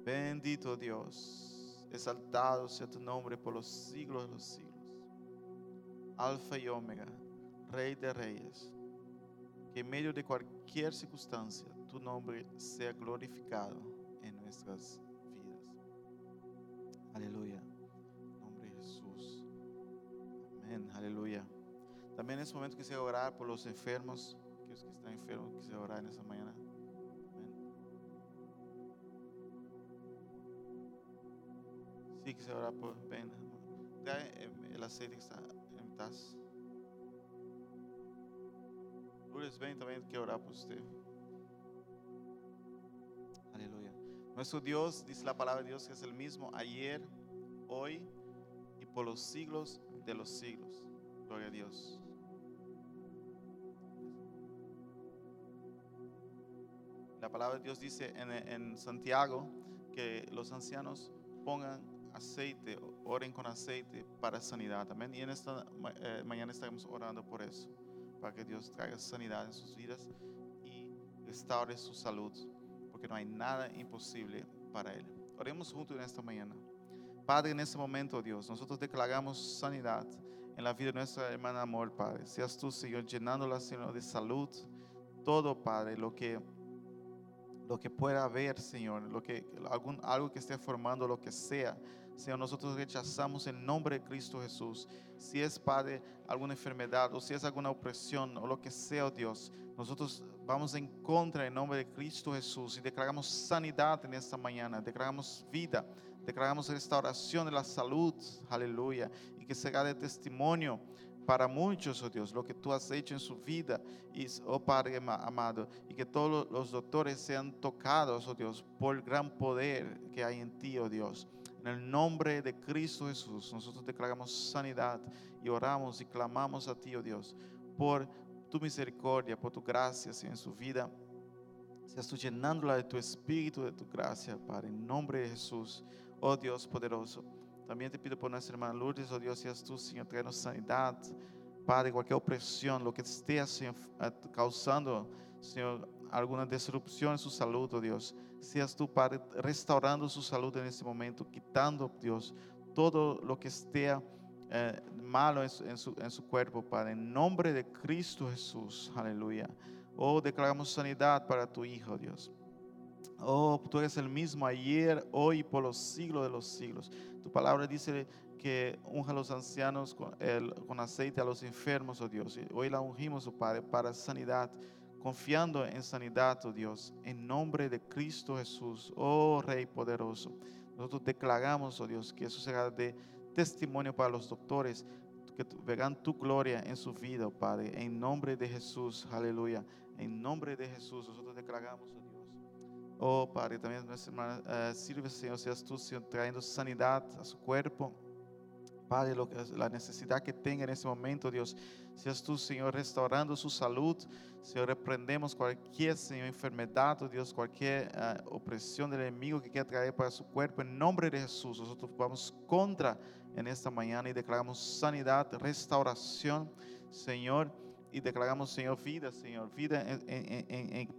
S1: Bendito Dios. Exaltado sea tu nombre por los siglos de los siglos. Alfa y Omega, Rey de Reyes. Que en medio de cualquier circunstancia tu nombre sea glorificado en nuestras vidas. Aleluya. En nombre de Jesús. Amén. Aleluya. También en este momento quisiera orar por los enfermos, aquellos que están enfermos, quisiera orar en esta mañana. Sí, quisiera orar por. Trae el aceite que está en taza. Lourdes, ven también, quiero orar por usted. Nuestro Dios, dice la palabra de Dios, que es el mismo ayer, hoy y por los siglos de los siglos. Gloria a Dios. La palabra de Dios dice en, Santiago que los ancianos pongan aceite, oren con aceite para sanidad. Amén. Y en esta eh, mañana estaremos orando por eso, para que Dios traiga sanidad en sus vidas y restaure su salud porque no hay nada imposible para Él. Oremos juntos en esta mañana. Padre, en este momento, Dios, nosotros declaramos sanidad en la vida de nuestra hermana Amor, Padre. Seas tú, Señor, llenándola, Señor, de salud. Todo, Padre, lo que, lo que pueda haber, Señor, lo que, algún, algo que esté formando, lo que sea. Señor, nosotros rechazamos en nombre de Cristo Jesús. Si es, Padre, alguna enfermedad o si es alguna opresión o lo que sea, oh Dios, nosotros vamos en contra en nombre de Cristo Jesús y declaramos sanidad en esta mañana, declaramos vida, declaramos restauración de la salud, aleluya, y que será de testimonio para muchos, oh Dios, lo que tú has hecho en su vida, y, oh Padre amado, y que todos los doctores sean tocados, oh Dios, por el gran poder que hay en ti, oh Dios. En el nombre de Cristo Jesús, nosotros declaramos sanidad y oramos y clamamos a ti, oh Dios, por tu misericordia, por tu gracia en su vida. Seas tú llenándola de tu espíritu, de tu gracia, Padre, en nombre de Jesús, oh Dios poderoso. También te pido por nuestra hermana Lourdes, oh Dios, seas tú, Señor, trayendo sanidad, Padre, cualquier opresión, lo que esté, Señor, causando, Señor, alguna disrupción en su salud, oh Dios. Seas tú, Padre, restaurando su salud en este momento, quitando, Dios, todo lo que esté eh, malo en su, en, cuerpo, Padre. En nombre de Cristo Jesús, aleluya. Oh, declaramos sanidad para tu Hijo, Dios. Oh, tú eres el mismo ayer, hoy por los siglos de los siglos. Tu palabra dice que unja a los ancianos con, con aceite a los enfermos, oh Dios. hoy la ungimos, oh Padre, para sanidad confiando en sanidad, oh Dios, en nombre de Cristo Jesús, oh Rey poderoso. Nosotros declaramos, oh Dios, que eso será de testimonio para los doctores, que vean tu gloria en su vida, oh Padre, en nombre de Jesús, aleluya. En nombre de Jesús, nosotros declaramos, oh Dios. Oh Padre, también nuestra hermana, uh, sirve, Señor, seas tú, Señor, trayendo sanidad a su cuerpo, Padre, lo que, la necesidad que tenga en este momento, Dios, seas tú, Señor, restaurando su salud. Señor, reprendemos cualquier, Señor, enfermedad, oh Dios, cualquier ah, opresión del enemigo que quiera traer para su cuerpo. En nombre de Jesús, nosotros vamos contra en esta mañana y declaramos sanidad, restauración, Señor. Y declaramos, Señor, vida, Señor, vida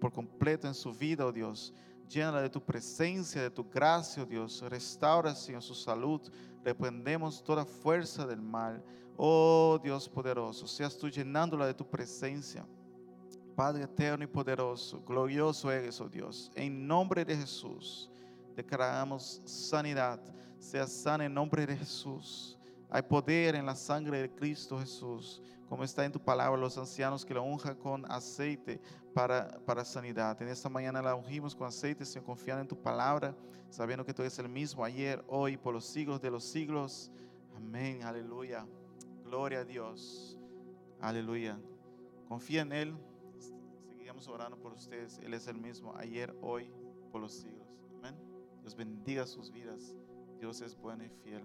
S1: por completo en su vida, oh Dios. Llénala de tu presencia, de tu gracia, oh Dios. Restaura, Señor, su salud. Reprendemos toda fuerza del mal. Oh Dios poderoso, seas tú llenándola de tu presencia. Padre eterno y poderoso, glorioso eres, oh Dios. En nombre de Jesús, declaramos sanidad. Sea sana en nombre de Jesús. Hay poder en la sangre de Cristo Jesús como está en tu palabra, los ancianos que la unjan con aceite para, para sanidad. En esta mañana la ungimos con aceite, Señor, confiando en tu palabra, sabiendo que tú eres el mismo ayer, hoy, por los siglos de los siglos. Amén, aleluya. Gloria a Dios. Aleluya. Confía en Él. Seguiremos orando por ustedes. Él es el mismo ayer, hoy, por los siglos. Amén. Dios bendiga sus vidas. Dios es bueno y fiel.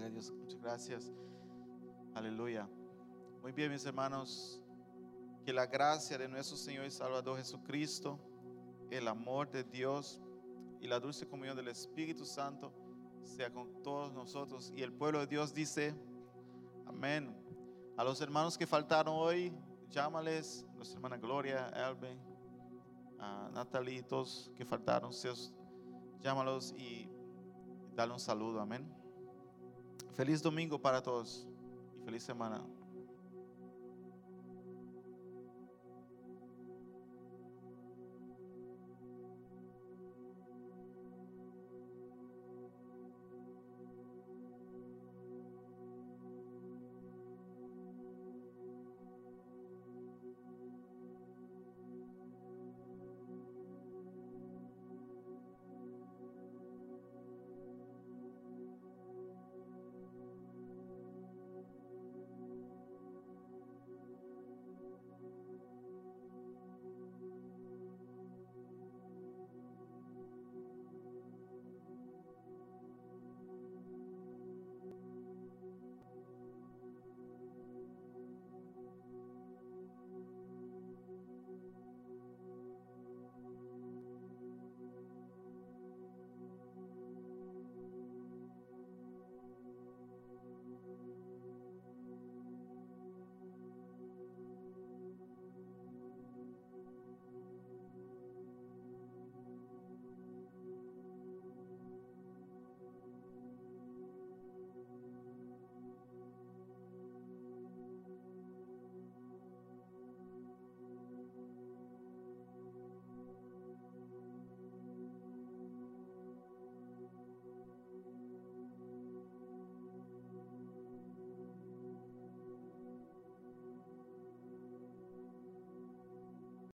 S1: Dios. Muchas gracias. Aleluya. Muy bien, mis hermanos, que la gracia de nuestro Señor y Salvador Jesucristo, el amor de Dios y la dulce comunión del Espíritu Santo sea con todos nosotros. Y el pueblo de Dios dice, amén. A los hermanos que faltaron hoy, llámales, nuestra hermana Gloria, Elbe, a Natalie, todos que faltaron, llámalos y dale un saludo, amén. Feliz domingo para todos y feliz semana.